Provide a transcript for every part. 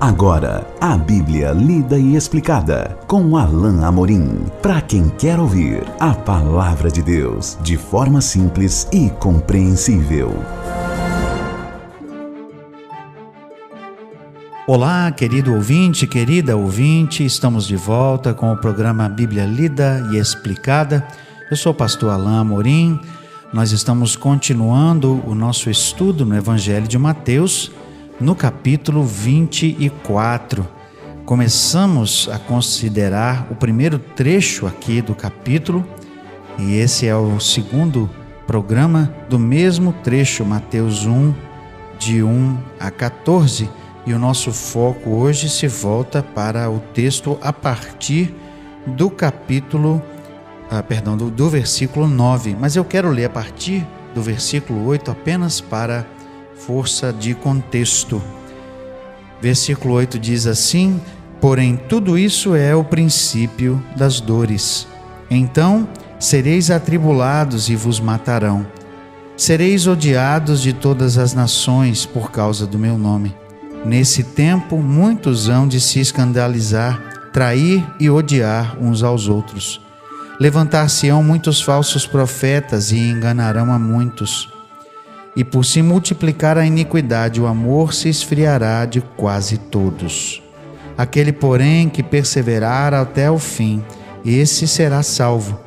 Agora, a Bíblia lida e explicada com Alain Amorim. Para quem quer ouvir a palavra de Deus de forma simples e compreensível. Olá, querido ouvinte, querida ouvinte, estamos de volta com o programa Bíblia Lida e Explicada. Eu sou o pastor Alain Amorim. Nós estamos continuando o nosso estudo no Evangelho de Mateus no capítulo 24. Começamos a considerar o primeiro trecho aqui do capítulo, e esse é o segundo programa do mesmo trecho, Mateus 1, de 1 a 14. E o nosso foco hoje se volta para o texto a partir do capítulo, ah, perdão, do, do versículo 9. Mas eu quero ler a partir do versículo 8 apenas para força de contexto. Versículo 8 diz assim: Porém, tudo isso é o princípio das dores. Então sereis atribulados e vos matarão. Sereis odiados de todas as nações por causa do meu nome. Nesse tempo, muitos hão de se escandalizar, trair e odiar uns aos outros. Levantar-se-ão muitos falsos profetas e enganarão a muitos e por se multiplicar a iniquidade, o amor se esfriará de quase todos. Aquele, porém, que perseverar até o fim, esse será salvo.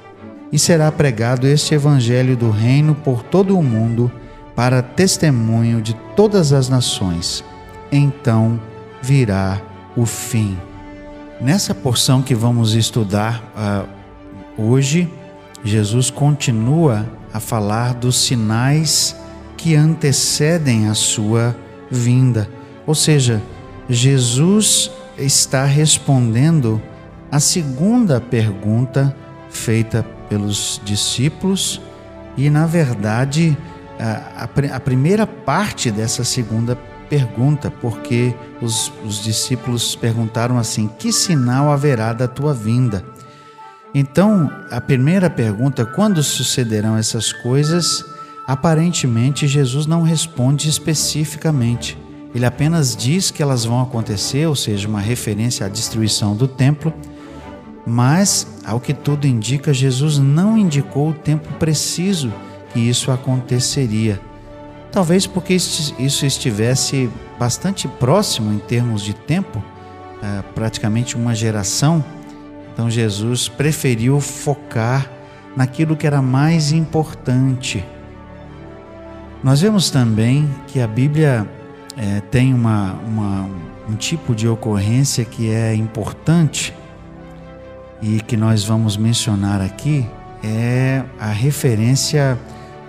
E será pregado este evangelho do reino por todo o mundo, para testemunho de todas as nações. Então virá o fim. Nessa porção que vamos estudar uh, hoje, Jesus continua a falar dos sinais que antecedem a sua vinda. Ou seja, Jesus está respondendo a segunda pergunta feita pelos discípulos e, na verdade, a, a, a primeira parte dessa segunda pergunta, porque os, os discípulos perguntaram assim: Que sinal haverá da tua vinda? Então, a primeira pergunta, quando sucederão essas coisas? Aparentemente, Jesus não responde especificamente. Ele apenas diz que elas vão acontecer, ou seja, uma referência à destruição do templo. Mas, ao que tudo indica, Jesus não indicou o tempo preciso que isso aconteceria. Talvez porque isso estivesse bastante próximo em termos de tempo, é, praticamente uma geração. Então, Jesus preferiu focar naquilo que era mais importante nós vemos também que a Bíblia é, tem uma, uma, um tipo de ocorrência que é importante e que nós vamos mencionar aqui é a referência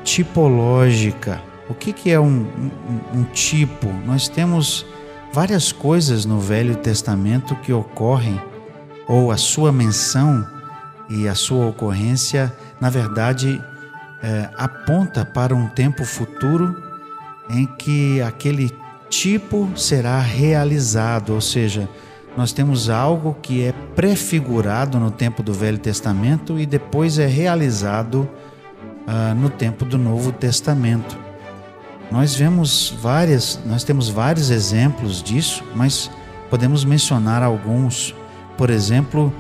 tipológica. O que, que é um, um, um tipo? Nós temos várias coisas no Velho Testamento que ocorrem, ou a sua menção e a sua ocorrência, na verdade, é, aponta para um tempo futuro em que aquele tipo será realizado, ou seja, nós temos algo que é prefigurado no tempo do Velho Testamento e depois é realizado uh, no tempo do Novo Testamento. Nós vemos várias, nós temos vários exemplos disso, mas podemos mencionar alguns. Por exemplo,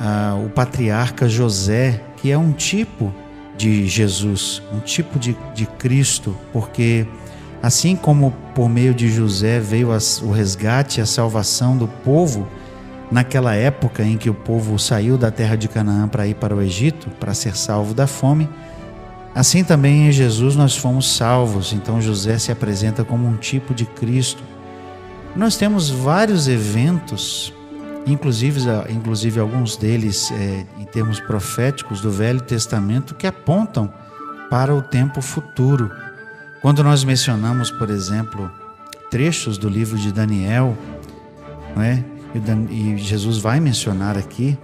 uh, o patriarca José, que é um tipo de Jesus, um tipo de, de Cristo, porque assim como por meio de José veio o resgate e a salvação do povo, naquela época em que o povo saiu da terra de Canaã para ir para o Egito, para ser salvo da fome, assim também em Jesus nós fomos salvos. Então José se apresenta como um tipo de Cristo. Nós temos vários eventos inclusive, inclusive alguns deles é, em termos proféticos do Velho Testamento que apontam para o tempo futuro. Quando nós mencionamos, por exemplo, trechos do livro de Daniel, não é? e Jesus vai mencionar aqui,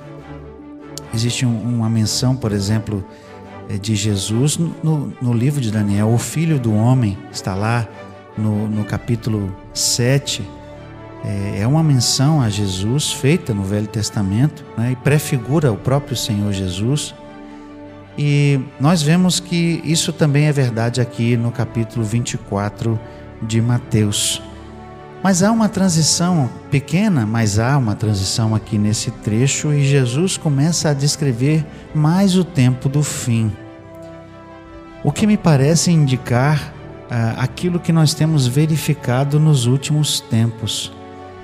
existe uma menção, por exemplo, é, de Jesus no, no livro de Daniel, o filho do homem, está lá no, no capítulo 7, é, é uma menção a Jesus feita no Velho Testamento né, e prefigura o próprio Senhor Jesus. E nós vemos que isso também é verdade aqui no capítulo 24 de Mateus. Mas há uma transição pequena, mas há uma transição aqui nesse trecho e Jesus começa a descrever mais o tempo do fim. O que me parece indicar ah, aquilo que nós temos verificado nos últimos tempos.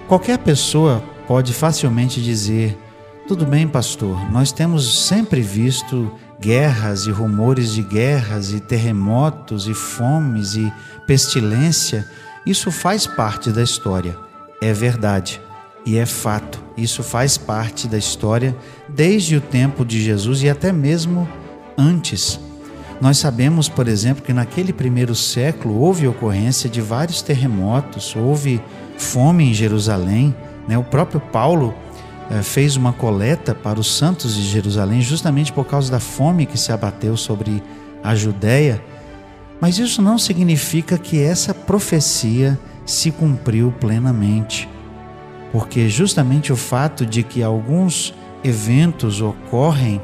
Qualquer pessoa pode facilmente dizer: tudo bem, pastor, nós temos sempre visto guerras e rumores de guerras e terremotos e fomes e pestilência isso faz parte da história, é verdade e é fato. Isso faz parte da história desde o tempo de Jesus e até mesmo antes. Nós sabemos, por exemplo, que naquele primeiro século houve ocorrência de vários terremotos, houve fome em Jerusalém. Né? O próprio Paulo eh, fez uma coleta para os santos de Jerusalém justamente por causa da fome que se abateu sobre a Judéia. Mas isso não significa que essa profecia se cumpriu plenamente, porque justamente o fato de que alguns eventos ocorrem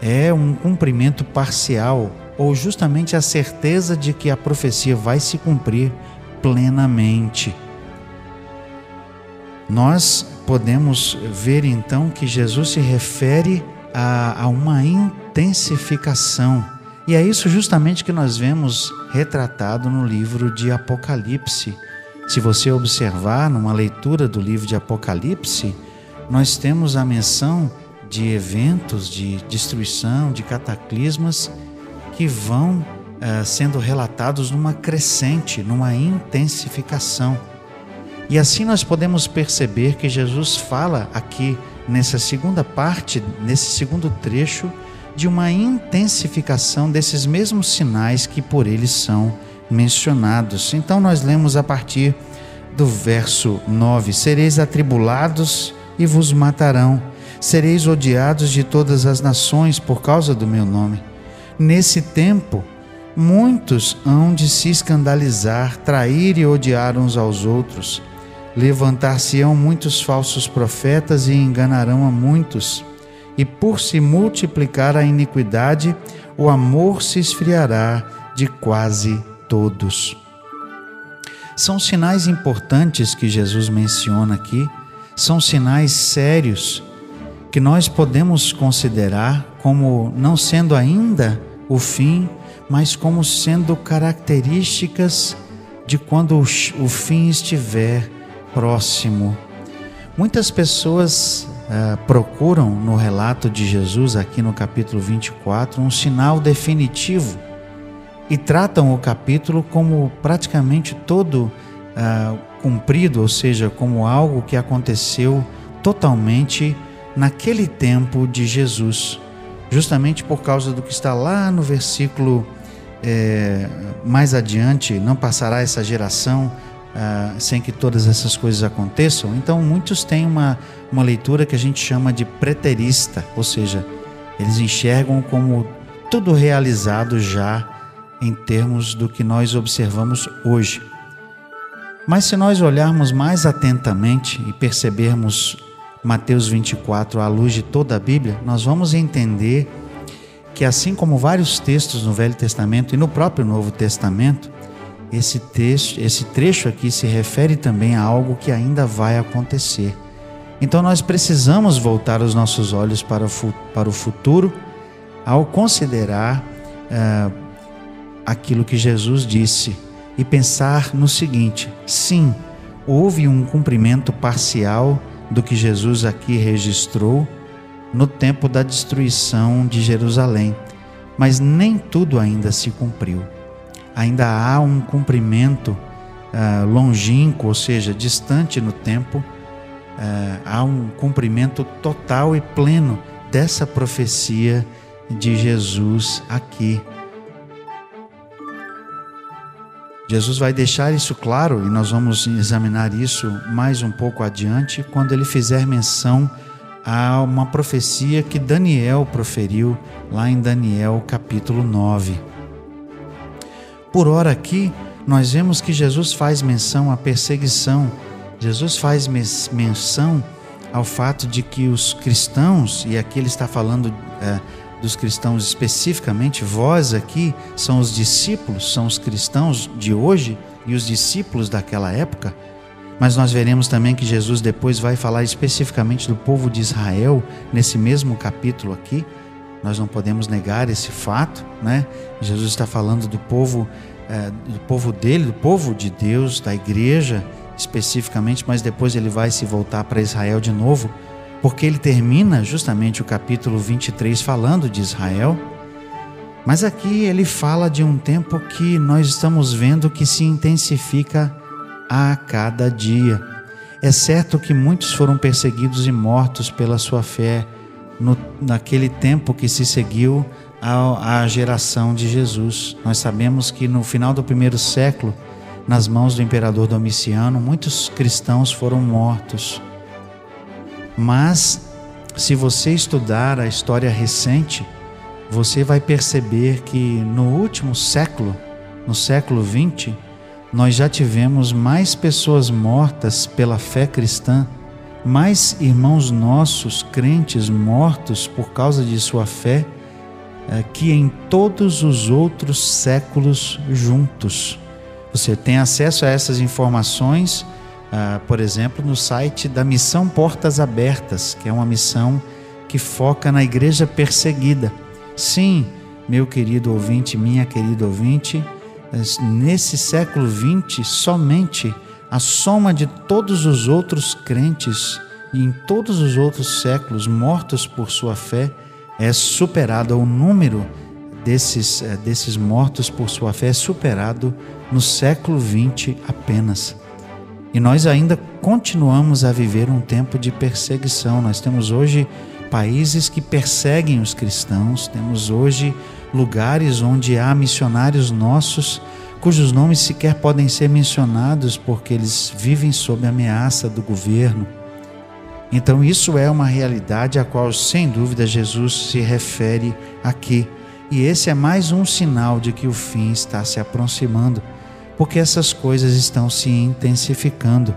é um cumprimento parcial, ou justamente a certeza de que a profecia vai se cumprir plenamente. Nós podemos ver então que Jesus se refere a, a uma intensificação e é isso justamente que nós vemos retratado no livro de Apocalipse. Se você observar numa leitura do livro de Apocalipse, nós temos a menção de eventos de destruição, de cataclismas que vão uh, sendo relatados numa crescente, numa intensificação. E assim nós podemos perceber que Jesus fala aqui nessa segunda parte, nesse segundo trecho, de uma intensificação desses mesmos sinais que por eles são mencionados. Então nós lemos a partir do verso 9: Sereis atribulados e vos matarão, sereis odiados de todas as nações por causa do meu nome. Nesse tempo, muitos hão de se escandalizar, trair e odiar uns aos outros. Levantar-se-ão muitos falsos profetas e enganarão a muitos e por se multiplicar a iniquidade, o amor se esfriará de quase todos. São sinais importantes que Jesus menciona aqui, são sinais sérios que nós podemos considerar como não sendo ainda o fim, mas como sendo características de quando o fim estiver próximo. Muitas pessoas uh, procuram no relato de Jesus, aqui no capítulo 24, um sinal definitivo e tratam o capítulo como praticamente todo uh, cumprido, ou seja, como algo que aconteceu totalmente naquele tempo de Jesus, justamente por causa do que está lá no versículo é, mais adiante: não passará essa geração uh, sem que todas essas coisas aconteçam. Então, muitos têm uma, uma leitura que a gente chama de preterista, ou seja, eles enxergam como tudo realizado já em termos do que nós observamos hoje. Mas se nós olharmos mais atentamente e percebermos Mateus 24 à luz de toda a Bíblia, nós vamos entender que, assim como vários textos no Velho Testamento e no próprio Novo Testamento, esse texto, esse trecho aqui se refere também a algo que ainda vai acontecer. Então nós precisamos voltar os nossos olhos para o, para o futuro ao considerar uh, aquilo que Jesus disse e pensar no seguinte: sim, houve um cumprimento parcial do que Jesus aqui registrou no tempo da destruição de Jerusalém, mas nem tudo ainda se cumpriu ainda há um cumprimento uh, longínquo, ou seja, distante no tempo, uh, há um cumprimento total e pleno dessa profecia de Jesus aqui. Jesus vai deixar isso claro e nós vamos examinar isso mais um pouco adiante quando ele fizer menção a uma profecia que Daniel proferiu lá em Daniel capítulo 9. Por ora aqui, nós vemos que Jesus faz menção à perseguição, Jesus faz menção ao fato de que os cristãos, e aqui ele está falando é, dos cristãos especificamente, vós aqui são os discípulos, são os cristãos de hoje e os discípulos daquela época. Mas nós veremos também que Jesus depois vai falar especificamente do povo de Israel nesse mesmo capítulo aqui. Nós não podemos negar esse fato, né? Jesus está falando do povo, é, do povo dele, do povo de Deus, da igreja especificamente, mas depois ele vai se voltar para Israel de novo, porque ele termina justamente o capítulo 23 falando de Israel. Mas aqui ele fala de um tempo que nós estamos vendo que se intensifica a cada dia. É certo que muitos foram perseguidos e mortos pela sua fé no, naquele tempo que se seguiu à, à geração de Jesus. Nós sabemos que no final do primeiro século, nas mãos do imperador Domiciano, muitos cristãos foram mortos. Mas, se você estudar a história recente, você vai perceber que no último século, no século 20, nós já tivemos mais pessoas mortas pela fé cristã, mais irmãos nossos crentes mortos por causa de sua fé, eh, que em todos os outros séculos juntos. Você tem acesso a essas informações, ah, por exemplo, no site da Missão Portas Abertas, que é uma missão que foca na igreja perseguida. Sim, meu querido ouvinte, minha querida ouvinte, nesse século XX, somente a soma de todos os outros crentes e em todos os outros séculos mortos por sua fé é superado, o número desses, eh, desses mortos por sua fé é superado no século XX apenas. E nós ainda continuamos a viver um tempo de perseguição. Nós temos hoje países que perseguem os cristãos, temos hoje lugares onde há missionários nossos cujos nomes sequer podem ser mencionados porque eles vivem sob ameaça do governo. Então, isso é uma realidade a qual, sem dúvida, Jesus se refere aqui. E esse é mais um sinal de que o fim está se aproximando, porque essas coisas estão se intensificando.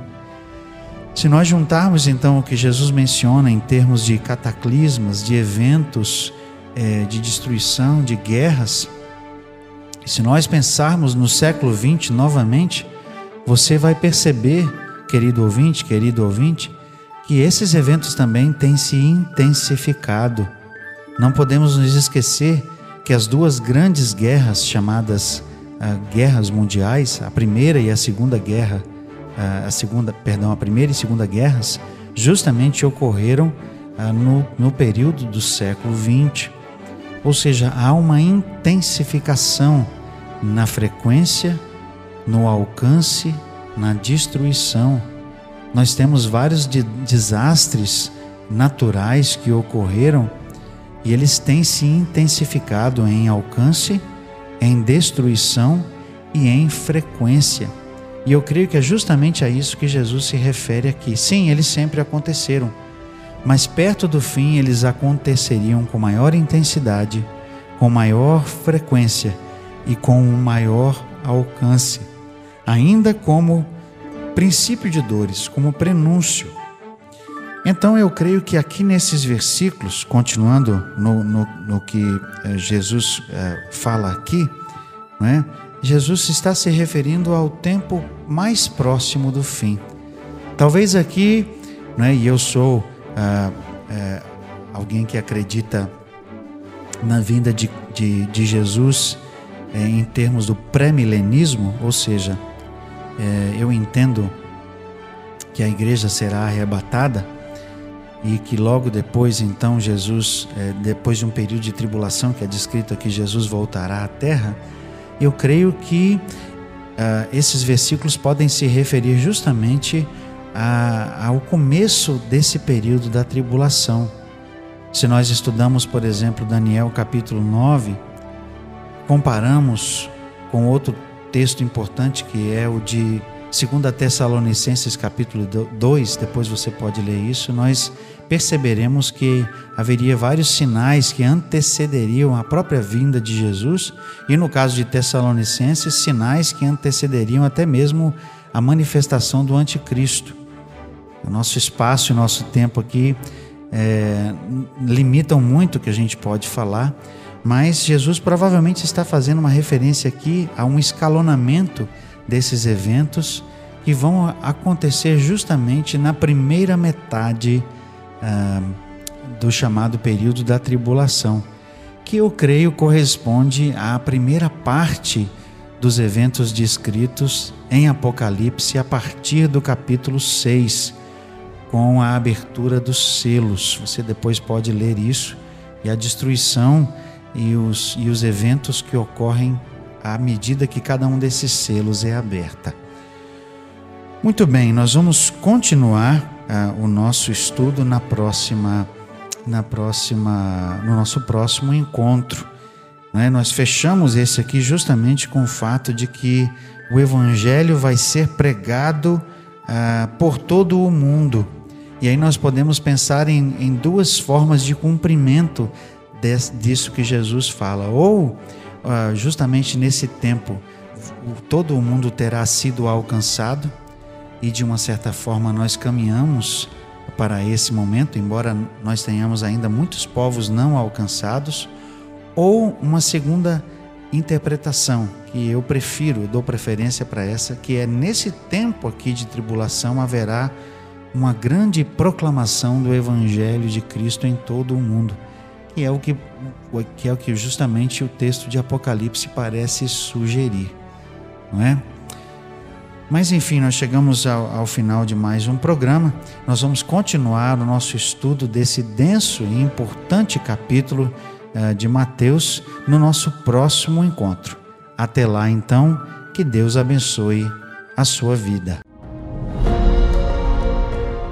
Se nós juntarmos então o que Jesus menciona em termos de cataclismas, de eventos é, de destruição, de guerras. E se nós pensarmos no século XX novamente, você vai perceber, querido ouvinte, querido ouvinte, que esses eventos também têm se intensificado. Não podemos nos esquecer que as duas grandes guerras chamadas uh, guerras mundiais, a primeira e a segunda guerra, uh, a segunda, perdão, a primeira e segunda guerras, justamente ocorreram uh, no, no período do século XX. Ou seja, há uma intensificação na frequência, no alcance, na destruição. Nós temos vários de desastres naturais que ocorreram e eles têm se intensificado em alcance, em destruição e em frequência. E eu creio que é justamente a isso que Jesus se refere aqui. Sim, eles sempre aconteceram mas perto do fim eles aconteceriam com maior intensidade, com maior frequência e com um maior alcance, ainda como princípio de dores, como prenúncio. Então eu creio que aqui nesses versículos, continuando no, no, no que eh, Jesus eh, fala aqui, né, Jesus está se referindo ao tempo mais próximo do fim. Talvez aqui, né, e eu sou ah, é, alguém que acredita na vinda de, de, de Jesus é, em termos do pré-milenismo, ou seja, é, eu entendo que a igreja será arrebatada e que logo depois, então, Jesus, é, depois de um período de tribulação que é descrito aqui, Jesus voltará à terra. Eu creio que uh, esses versículos podem se referir justamente a, ao começo desse período da tribulação. Se nós estudamos, por exemplo, Daniel capítulo 9, comparamos com outro texto importante que é o de 2 Tessalonicenses capítulo 2, depois você pode ler isso, nós perceberemos que haveria vários sinais que antecederiam a própria vinda de Jesus, e no caso de Tessalonicenses, sinais que antecederiam até mesmo a manifestação do anticristo. O nosso espaço e nosso tempo aqui é, limitam muito o que a gente pode falar, mas Jesus provavelmente está fazendo uma referência aqui a um escalonamento desses eventos que vão acontecer justamente na primeira metade ah, do chamado período da tribulação, que eu creio corresponde à primeira parte dos eventos descritos em Apocalipse a partir do capítulo 6, com a abertura dos selos. Você depois pode ler isso e a destruição e os, e os eventos que ocorrem à medida que cada um desses selos é aberta. Muito bem, nós vamos continuar uh, o nosso estudo na próxima, na próxima, no nosso próximo encontro. Né? Nós fechamos esse aqui justamente com o fato de que o Evangelho vai ser pregado uh, por todo o mundo. E aí nós podemos pensar em, em duas formas de cumprimento disso que Jesus fala. Ou uh, justamente nesse tempo todo o mundo terá sido alcançado e de uma certa forma nós caminhamos para esse momento, embora nós tenhamos ainda muitos povos não alcançados, ou uma segunda interpretação que eu prefiro, dou preferência para essa, que é nesse tempo aqui de tribulação haverá uma grande proclamação do evangelho de Cristo em todo o mundo, que é o que, que é o que justamente o texto de Apocalipse parece sugerir, não é? Mas enfim, nós chegamos ao, ao, final de mais um programa. Nós vamos continuar o nosso estudo desse denso e importante capítulo uh, de Mateus no nosso próximo encontro. Até lá, então, que Deus abençoe a sua vida.